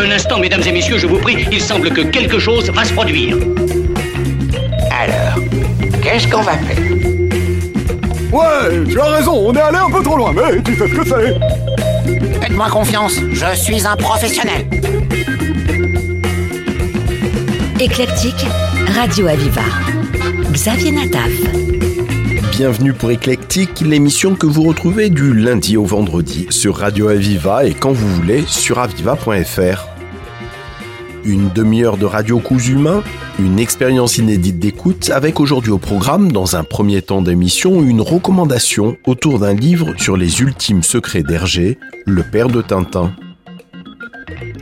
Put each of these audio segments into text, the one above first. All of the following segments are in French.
Un instant, mesdames et messieurs, je vous prie, il semble que quelque chose va se produire. Alors, qu'est-ce qu'on va faire? Ouais, tu as raison, on est allé un peu trop loin, mais tu sais ce que c'est. Faites-moi confiance, je suis un professionnel. Éclectique, Radio Aviva. Xavier Nataf. Bienvenue pour Éclectique, l'émission que vous retrouvez du lundi au vendredi sur Radio Aviva et quand vous voulez sur aviva.fr. Une demi-heure de radio cousu humain, une expérience inédite d'écoute avec aujourd'hui au programme, dans un premier temps d'émission, une recommandation autour d'un livre sur les ultimes secrets d'Hergé, le père de Tintin.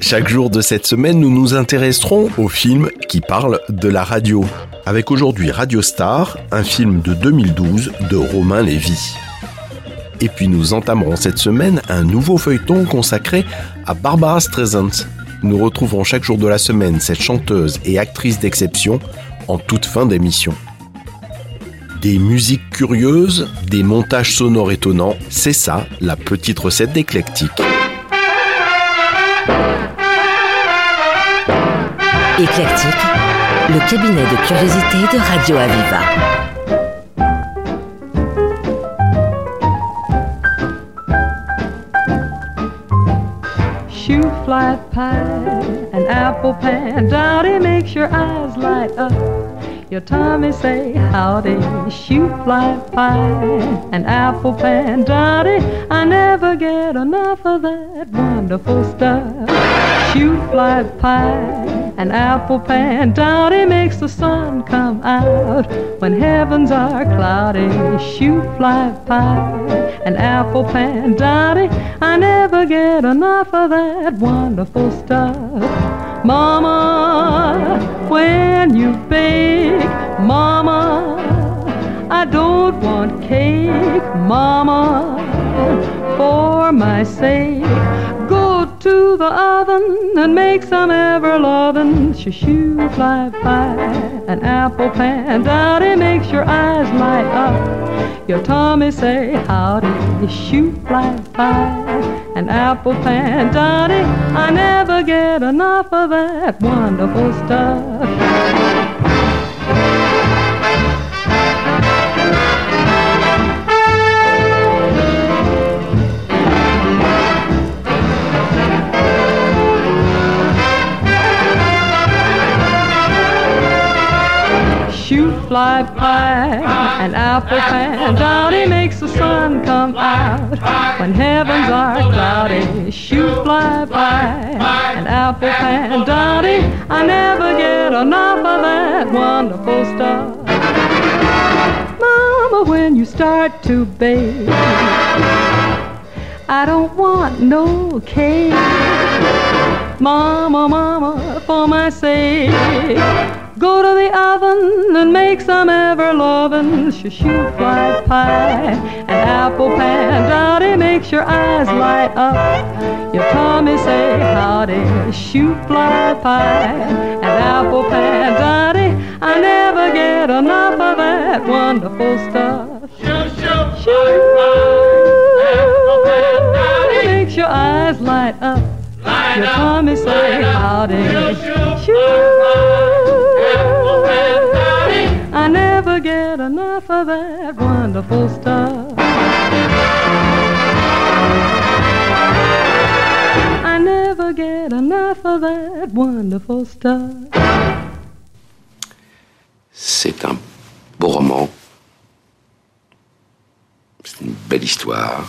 Chaque jour de cette semaine, nous nous intéresserons au film qui parle de la radio, avec aujourd'hui Radio Star, un film de 2012 de Romain Lévy. Et puis nous entamerons cette semaine un nouveau feuilleton consacré à Barbara Streisand. Nous retrouverons chaque jour de la semaine cette chanteuse et actrice d'exception en toute fin d'émission. Des musiques curieuses, des montages sonores étonnants, c'est ça la petite recette d'éclectique. Éclectique, le cabinet de curiosité de Radio Aviva. Fly pie, an apple pan, makes your eyes light up. Your Tommy say howdy, shoe fly pie, an apple pan, I never get enough of that wonderful stuff. Shoe fly pie an apple pan dowdy makes the sun come out when heavens are cloudy. Shoot fly pie, an apple pan dowdy. I never get enough of that wonderful stuff. Mama, when you bake, Mama, I don't want cake, Mama, for my sake to the oven and make some ever loving shoo fly pie. An apple pan daddy makes your eyes light up. Your tummy say howdy, shoo fly pie. An apple pan daddy, I never get enough of that wonderful stuff. Fly pie, an apple pan. Dowdy makes the sun come out when heavens are cloudy. Shoot fly pie, an apple pan. Dowdy, I never get enough of that wonderful stuff. Mama, when you start to bake, I don't want no cake. Mama, mama, for my sake. Go to the oven and make some ever lovin' shoe fly pie. An apple pan dowdy makes your eyes light up. Your tummy say howdy, shoe fly pie. An apple pan dowdy, I never get enough of that wonderful stuff. Shoe, shoe fly, apple pan dowdy makes your eyes light up. Light your tummy say howdy, shoe. Enough of that wonderful stuff. I never get enough of that wonderful stuff. C'est un beau roman. C'est une belle histoire.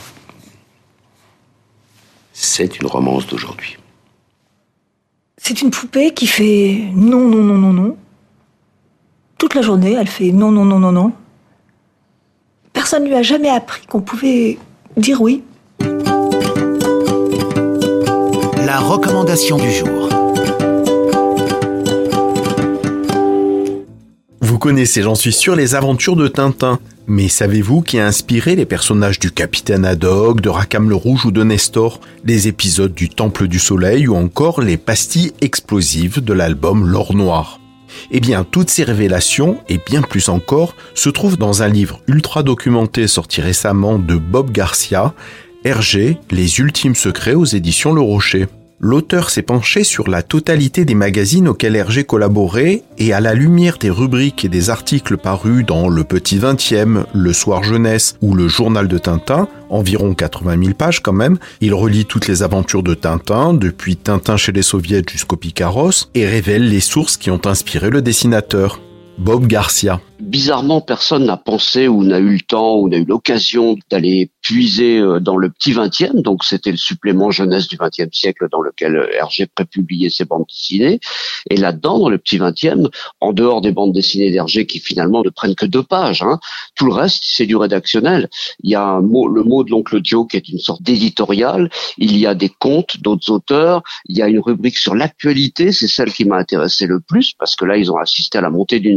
C'est une romance d'aujourd'hui. C'est une poupée qui fait non, non, non, non, non toute la journée, elle fait non, non, non, non, non. Personne ne lui a jamais appris qu'on pouvait dire oui. La recommandation du jour. Vous connaissez, j'en suis sûr, les aventures de Tintin. Mais savez-vous qui a inspiré les personnages du Capitaine Haddock, de Rackham le Rouge ou de Nestor, les épisodes du Temple du Soleil ou encore les pastilles explosives de l'album L'Or Noir eh bien, toutes ces révélations, et bien plus encore, se trouvent dans un livre ultra documenté sorti récemment de Bob Garcia, Hergé, Les Ultimes Secrets aux éditions Le Rocher. L'auteur s'est penché sur la totalité des magazines auxquels Hergé collaborait et à la lumière des rubriques et des articles parus dans Le Petit Vingtième, Le Soir Jeunesse ou Le Journal de Tintin, environ 80 000 pages quand même, il relie toutes les aventures de Tintin, depuis Tintin chez les soviets jusqu'au Picaros, et révèle les sources qui ont inspiré le dessinateur. Bob Garcia bizarrement, personne n'a pensé ou n'a eu le temps ou n'a eu l'occasion d'aller puiser euh, dans le petit 20e. Donc, c'était le supplément jeunesse du 20e siècle dans lequel euh, Hergé prépubliait ses bandes dessinées. Et là-dedans, dans le petit 20e, en dehors des bandes dessinées d'Hergé qui finalement ne prennent que deux pages, hein, tout le reste, c'est du rédactionnel. Il y a un mot, le mot de l'oncle Joe qui est une sorte d'éditorial. Il y a des contes d'autres auteurs. Il y a une rubrique sur l'actualité. C'est celle qui m'a intéressé le plus parce que là, ils ont assisté à la montée du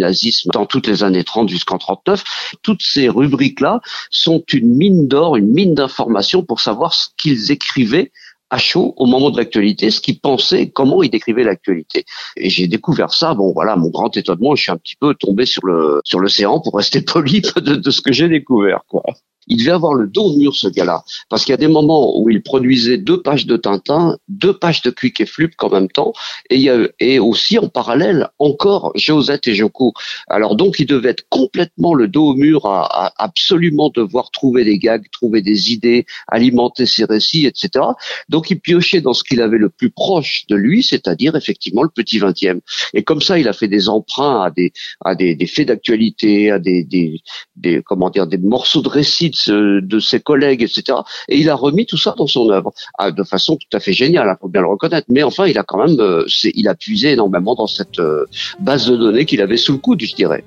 dans toutes les années années 30 jusqu'en 39, toutes ces rubriques-là sont une mine d'or, une mine d'informations pour savoir ce qu'ils écrivaient à chaud au moment de l'actualité, ce qu'ils pensaient, comment ils décrivaient l'actualité. Et j'ai découvert ça. Bon, voilà, mon grand étonnement, je suis un petit peu tombé sur le sur l'océan pour rester poli de, de ce que j'ai découvert, quoi. Il devait avoir le dos au mur, ce gars-là. Parce qu'il y a des moments où il produisait deux pages de Tintin, deux pages de Quick et Flup en même temps, et, il y a, et aussi en parallèle, encore Josette et Joko. Alors donc, il devait être complètement le dos au mur à, à absolument devoir trouver des gags, trouver des idées, alimenter ses récits, etc. Donc, il piochait dans ce qu'il avait le plus proche de lui, c'est-à-dire effectivement le petit vingtième. Et comme ça, il a fait des emprunts à des, à des, des faits d'actualité, à des, des, des, comment dire, des morceaux de récits de, ses collègues, etc. Et il a remis tout ça dans son œuvre ah, de façon tout à fait géniale, il hein, faut bien le reconnaître. Mais enfin, il a quand même, euh, il a puisé énormément dans cette euh, base de données qu'il avait sous le coude, je dirais.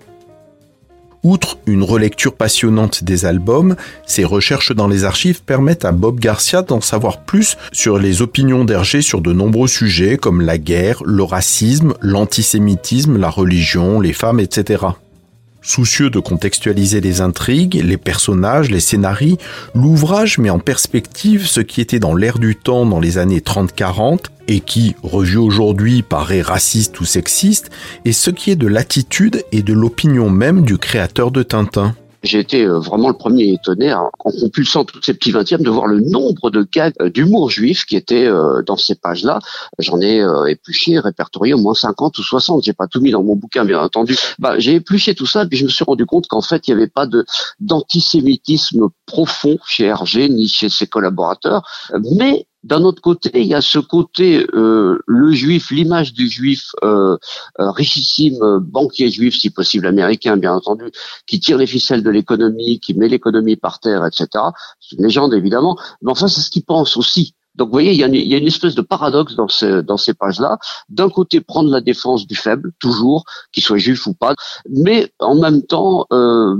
Outre une relecture passionnante des albums, ses recherches dans les archives permettent à Bob Garcia d'en savoir plus sur les opinions d'Hergé sur de nombreux sujets comme la guerre, le racisme, l'antisémitisme, la religion, les femmes, etc. Soucieux de contextualiser les intrigues, les personnages, les scénarii, l'ouvrage met en perspective ce qui était dans l'air du temps dans les années 30-40 et qui, revu aujourd'hui, paraît raciste ou sexiste, et ce qui est de l'attitude et de l'opinion même du créateur de Tintin. J'ai été euh, vraiment le premier étonné en compulsant toutes ces petits vingtièmes de voir le nombre de gags euh, d'humour juif qui étaient euh, dans ces pages-là. J'en ai épluché, répertorié au moins 50 ou 60. J'ai pas tout mis dans mon bouquin, bien entendu. Bah, j'ai épluché tout ça, puis je me suis rendu compte qu'en fait, il n'y avait pas de d'antisémitisme profond chez Hergé ni chez ses collaborateurs, mais d'un autre côté, il y a ce côté, euh, le juif, l'image du juif euh, euh, richissime, banquier juif, si possible américain, bien entendu, qui tire les ficelles de l'économie, qui met l'économie par terre, etc. C'est une légende, évidemment. Mais enfin, c'est ce qu'il pense aussi. Donc, vous voyez, il y a une, espèce de paradoxe dans ces, pages-là. D'un côté, prendre la défense du faible, toujours, qu'il soit juif ou pas, mais en même temps, euh,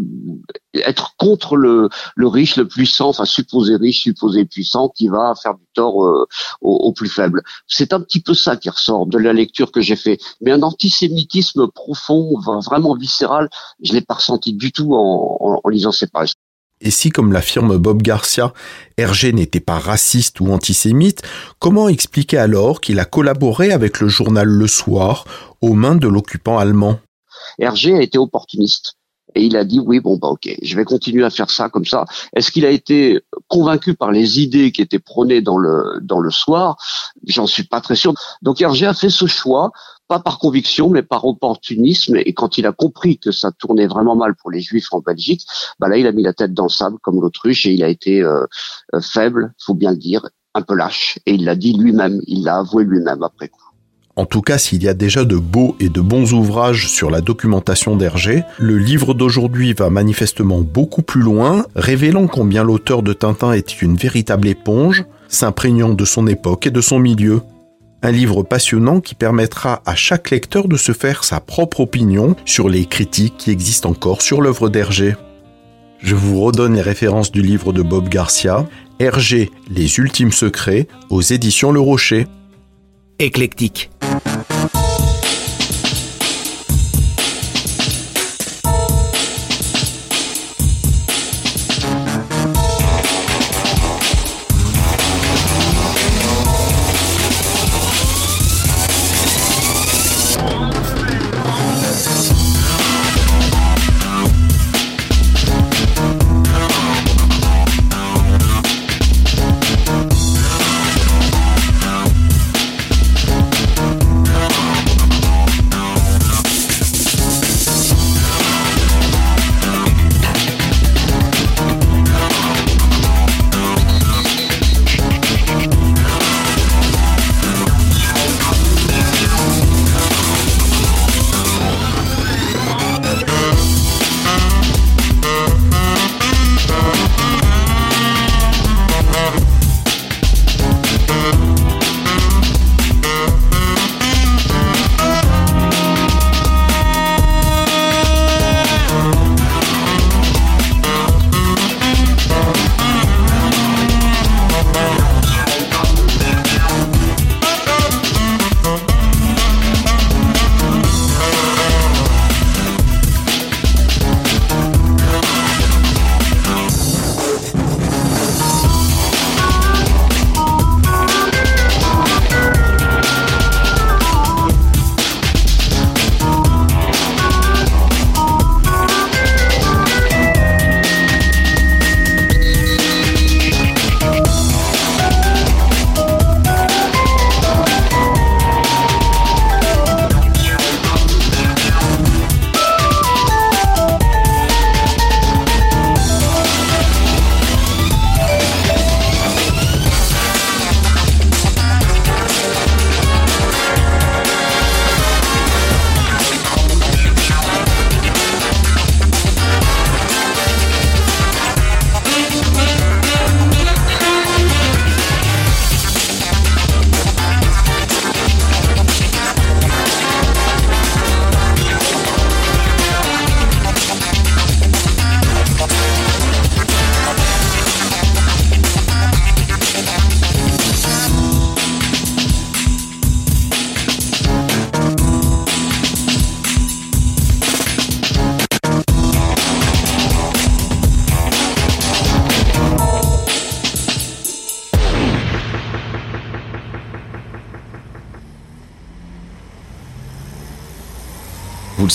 être contre le, le riche, le puissant, enfin supposé riche, supposé puissant, qui va faire du tort euh, aux, plus faibles. C'est un petit peu ça qui ressort de la lecture que j'ai fait. Mais un antisémitisme profond, vraiment viscéral, je l'ai pas ressenti du tout en lisant ces pages. Et si, comme l'affirme Bob Garcia, Hergé n'était pas raciste ou antisémite, comment expliquer alors qu'il a collaboré avec le journal Le Soir aux mains de l'occupant allemand? Hergé a été opportuniste. Et il a dit oui bon bah ok je vais continuer à faire ça comme ça. Est-ce qu'il a été convaincu par les idées qui étaient prônées dans le dans le soir? J'en suis pas très sûr. Donc Hergé a fait ce choix pas par conviction, mais par opportunisme. Et quand il a compris que ça tournait vraiment mal pour les Juifs en Belgique, bah là, il a mis la tête dans le sable comme l'autruche et il a été euh, euh, faible, faut bien le dire, un peu lâche. Et il l'a dit lui-même, il l'a avoué lui-même après coup. En tout cas, s'il y a déjà de beaux et de bons ouvrages sur la documentation d'Hergé, le livre d'aujourd'hui va manifestement beaucoup plus loin, révélant combien l'auteur de Tintin est une véritable éponge, s'imprégnant de son époque et de son milieu. Un livre passionnant qui permettra à chaque lecteur de se faire sa propre opinion sur les critiques qui existent encore sur l'œuvre d'Hergé. Je vous redonne les références du livre de Bob Garcia, Hergé, Les Ultimes Secrets, aux éditions Le Rocher. Éclectique.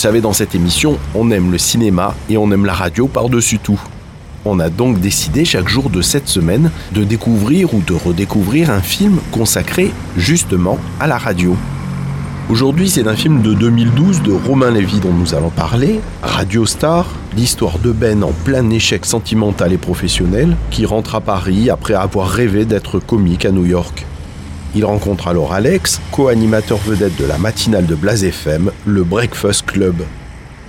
Savez, dans cette émission, on aime le cinéma et on aime la radio par-dessus tout. On a donc décidé chaque jour de cette semaine de découvrir ou de redécouvrir un film consacré justement à la radio. Aujourd'hui, c'est un film de 2012 de Romain Lévy dont nous allons parler, Radio Star, l'histoire de Ben en plein échec sentimental et professionnel, qui rentre à Paris après avoir rêvé d'être comique à New York. Il rencontre alors Alex, co-animateur vedette de la matinale de Blaze FM, le Breakfast Club.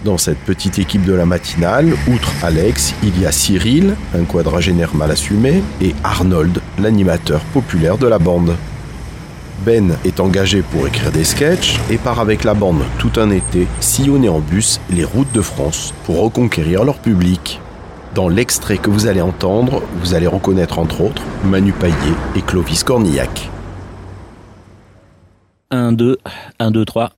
Dans cette petite équipe de la matinale, outre Alex, il y a Cyril, un quadragénaire mal assumé, et Arnold, l'animateur populaire de la bande. Ben est engagé pour écrire des sketchs et part avec la bande tout un été sillonner en bus les routes de France pour reconquérir leur public. Dans l'extrait que vous allez entendre, vous allez reconnaître entre autres Manu Paillet et Clovis Cornillac. 1, 2, 1, 2, 3.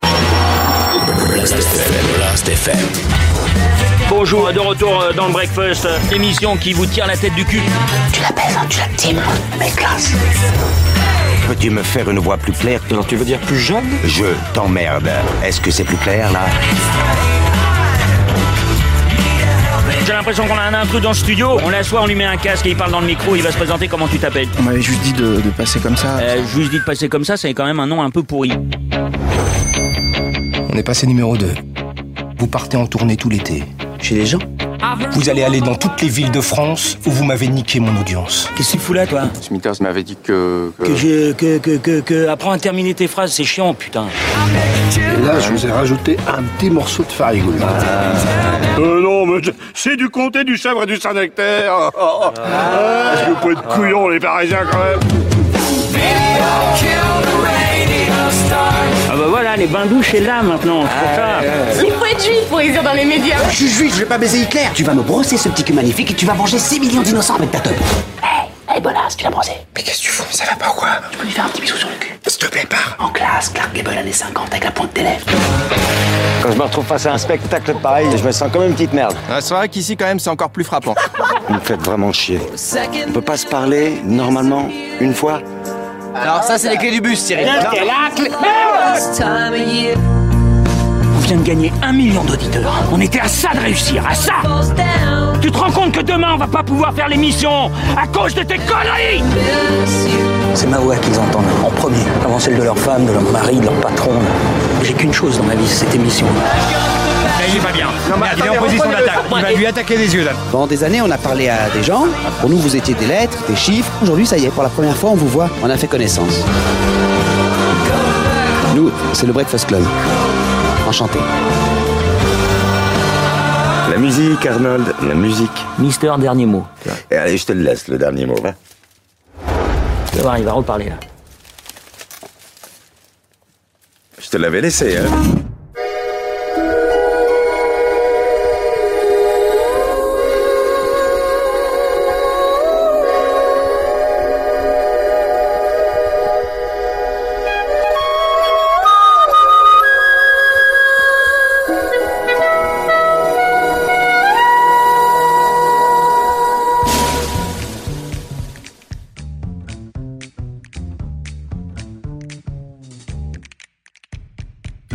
Bonjour, de retour euh, dans le breakfast, l'émission qui vous tire la tête du cul. Tu l'appelles, hein, tu la team, mais classe. Peux-tu me faire une voix plus claire Alors tu veux dire plus jeune? Je t'emmerde. Est-ce que c'est plus clair là? J'ai l'impression qu'on a un intrus dans le studio. On l'assoit, on lui met un casque et il parle dans le micro, il va se présenter comment tu t'appelles? On m'avait juste dit de, de passer comme ça. Euh, juste dit de passer comme ça, c'est quand même un nom un peu pourri. On est passé numéro 2. Vous partez en tournée tout l'été. Chez les gens Vous allez aller dans toutes les villes de France où vous m'avez niqué mon audience. Qu'est-ce que tu fous là, toi? Smithers m'avait dit que... Que je. Que, que, que, que. Apprends à terminer tes phrases, c'est chiant, putain. Et là, je vous ai rajouté un petit morceau de farigouille. Euh, non, mais c'est du comté du chèvre et du Saint-Nectaire. Est-ce que vous pouvez être couillons, les Parisiens, quand même Ah bah voilà, les bains douches, c'est là maintenant, c'est pour ça. Il faut être juif pour réussir dans les médias. Je suis juif, je vais pas baiser Hitler. Tu vas me brosser ce petit cul magnifique et tu vas venger 6 millions d'innocents avec ta teub. Hey, bonasse, tu l'as brossé. Mais qu'est-ce que tu fous Ça va pas ou quoi? Tu peux lui faire un petit bisou sur le cul. S'il te plaît, pars. En classe, Clark Gable années 50 avec la pointe des lèvres. Quand je me retrouve face à un spectacle pareil, je me sens comme une petite merde. Ah, c'est vrai qu'ici, quand même, c'est encore plus frappant. Vous me faites vraiment chier. On peut pas se parler, normalement, une fois? Alors, ça, c'est les clés du bus, Cyril. On vient de gagner un million d'auditeurs. On était à ça de réussir, à ça Tu te rends compte que demain, on va pas pouvoir faire l'émission à cause de tes conneries? C'est ma voix qu'ils entendent en premier, avant celle de leur femme, de leur mari, de leur patron. J'ai qu'une chose dans ma vie, c'est cette émission. il est pas bien. il est en position d'attaque. Il va lui attaquer les yeux, là. Pendant des années, on a parlé à des gens. Pour nous, vous étiez des lettres, des chiffres. Aujourd'hui, ça y est, pour la première fois, on vous voit. On a fait connaissance. Nous, c'est le Breakfast Club. Enchanté. La musique, Arnold, la musique. Mister, dernier mot. Et allez, je te le laisse, le dernier mot, va. Tu vas voir, il va reparler là. Je te l'avais laissé, hein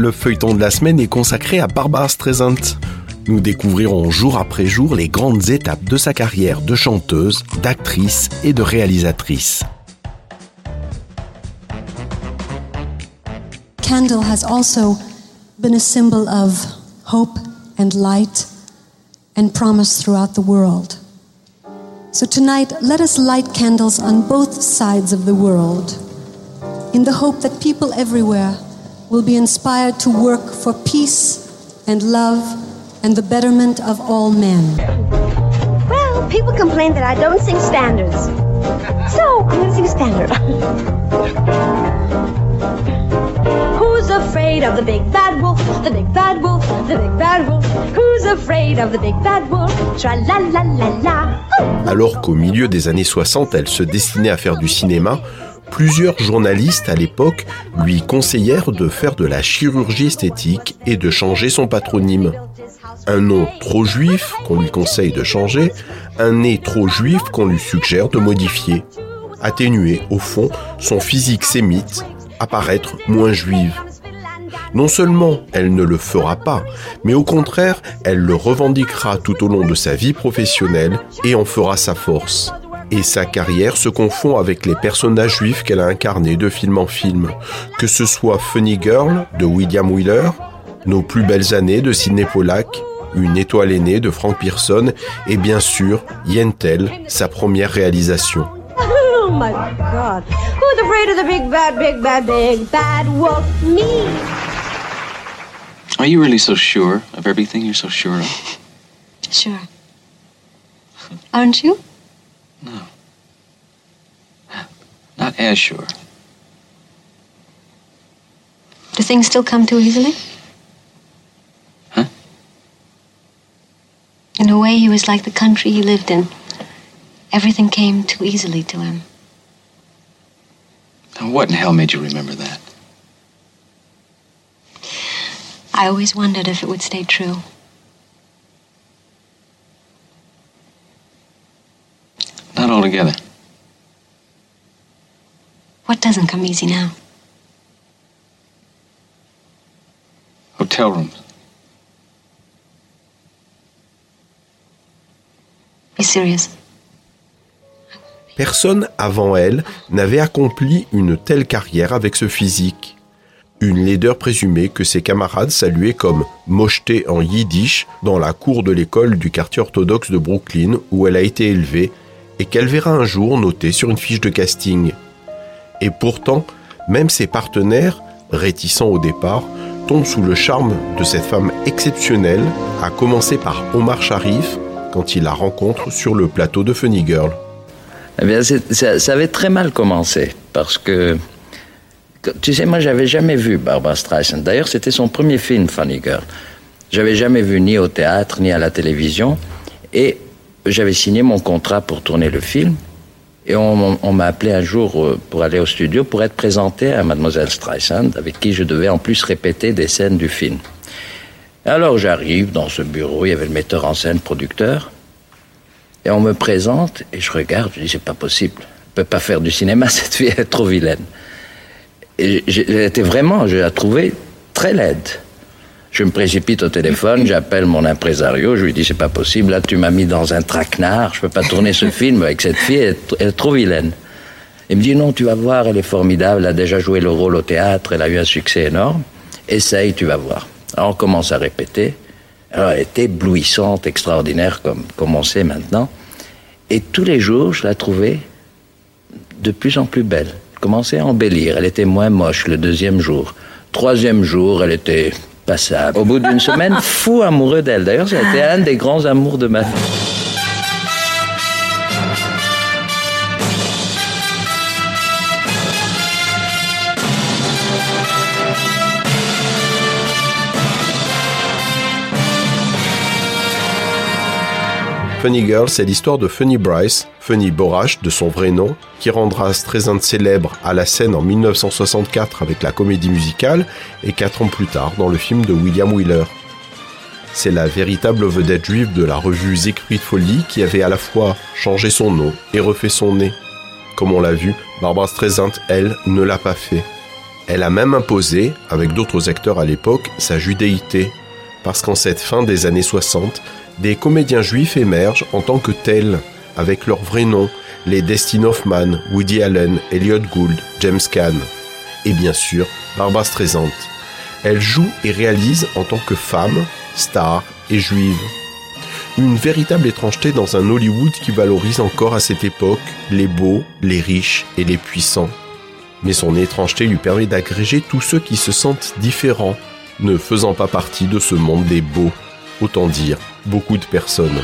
Le feuilleton de la semaine est consacré à Barbara Streisand. Nous découvrirons jour après jour les grandes étapes de sa carrière de chanteuse, d'actrice et de réalisatrice. Candle has also been a symbol of hope and light and promise throughout the world. So tonight, let us light candles on both sides of the world in the hope that people everywhere will be inspired to work for peace and love and the betterment of all men. Well, people complain that I don't sing standards. So, I'm gonna sing a standard. Who's afraid of the big bad wolf? The big bad wolf, the big bad wolf. Who's afraid of the big bad wolf? Tra la la la la. Alors qu'au milieu des années 60, elle se destinait à faire du cinéma, plusieurs journalistes à l'époque lui conseillèrent de faire de la chirurgie esthétique et de changer son patronyme. Un nom trop juif qu'on lui conseille de changer, un nez trop juif qu'on lui suggère de modifier. Atténuer, au fond, son physique sémite, apparaître moins juive. Non seulement elle ne le fera pas, mais au contraire, elle le revendiquera tout au long de sa vie professionnelle et en fera sa force. Et sa carrière se confond avec les personnages juifs qu'elle a incarnés de film en film, que ce soit Funny Girl de William Wheeler, Nos plus belles années de Sidney Pollack, Une étoile aînée de Frank Pearson et bien sûr Yentl, sa première réalisation. Oh my god. Who's afraid of the big bad, big bad, big bad wolf? Me. Are you really so sure of everything you're so sure of? Sure. Aren't you? No. Not as sure. Do things still come too easily? Huh? In a way, he was like the country he lived in. Everything came too easily to him. Now, what in hell made you remember that? I always wondered if it would stay true. What doesn't come easy now? Hotel rooms. Be serious. Personne avant elle n'avait accompli une telle carrière avec ce physique. Une laideur présumée que ses camarades saluaient comme mocheté en yiddish dans la cour de l'école du quartier orthodoxe de Brooklyn où elle a été élevée et qu'elle verra un jour notée sur une fiche de casting. Et pourtant, même ses partenaires, réticents au départ, tombent sous le charme de cette femme exceptionnelle, à commencer par Omar Sharif quand il la rencontre sur le plateau de Funny Girl. Eh bien, ça, ça avait très mal commencé parce que- tu sais, moi, j'avais jamais vu Barbara Streisand. D'ailleurs, c'était son premier film, Funny Girl. J'avais jamais vu ni au théâtre ni à la télévision, et j'avais signé mon contrat pour tourner le film. Et on, m'a appelé un jour euh, pour aller au studio pour être présenté à Mademoiselle Streisand, avec qui je devais en plus répéter des scènes du film. Alors j'arrive dans ce bureau, il y avait le metteur en scène, producteur, et on me présente, et je regarde, je dis, c'est pas possible. Elle peut pas faire du cinéma, cette fille, est trop vilaine. Et était vraiment, je la trouvais très laide. Je me précipite au téléphone, j'appelle mon impresario, je lui dis, c'est pas possible, là, tu m'as mis dans un traquenard, je peux pas tourner ce film avec cette fille, elle est, elle est trop vilaine. Il me dit, non, tu vas voir, elle est formidable, elle a déjà joué le rôle au théâtre, elle a eu un succès énorme. Essaye, tu vas voir. Alors on commence à répéter. Alors elle était éblouissante, extraordinaire, comme, comme on sait maintenant. Et tous les jours, je la trouvais de plus en plus belle. Elle commençait à embellir. Elle était moins moche le deuxième jour. Troisième jour, elle était Au bout d'une semaine, fou amoureux d'elle. D'ailleurs, ça a été un des grands amours de ma vie. Funny Girl, c'est l'histoire de Funny Bryce, Funny Borash de son vrai nom, qui rendra Streisand célèbre à la scène en 1964 avec la comédie musicale et quatre ans plus tard dans le film de William Wheeler. C'est la véritable vedette juive de la revue Siegfried Folly qui avait à la fois changé son nom et refait son nez. Comme on l'a vu, Barbara Streisand, elle, ne l'a pas fait. Elle a même imposé, avec d'autres acteurs à l'époque, sa judéité, parce qu'en cette fin des années 60, des comédiens juifs émergent en tant que tels, avec leurs vrais noms, les Dustin Hoffman, Woody Allen, Elliot Gould, James Caan, et bien sûr Barbara Streisand. Elle joue et réalise en tant que femme, star et juive. Une véritable étrangeté dans un Hollywood qui valorise encore à cette époque les beaux, les riches et les puissants. Mais son étrangeté lui permet d'agréger tous ceux qui se sentent différents, ne faisant pas partie de ce monde des beaux, autant dire beaucoup de personnes.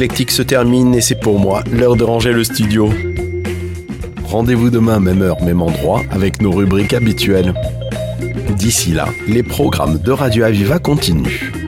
Éclectique se termine et c'est pour moi l'heure de ranger le studio. Rendez-vous demain, même heure, même endroit, avec nos rubriques habituelles. D'ici là, les programmes de Radio Aviva continuent.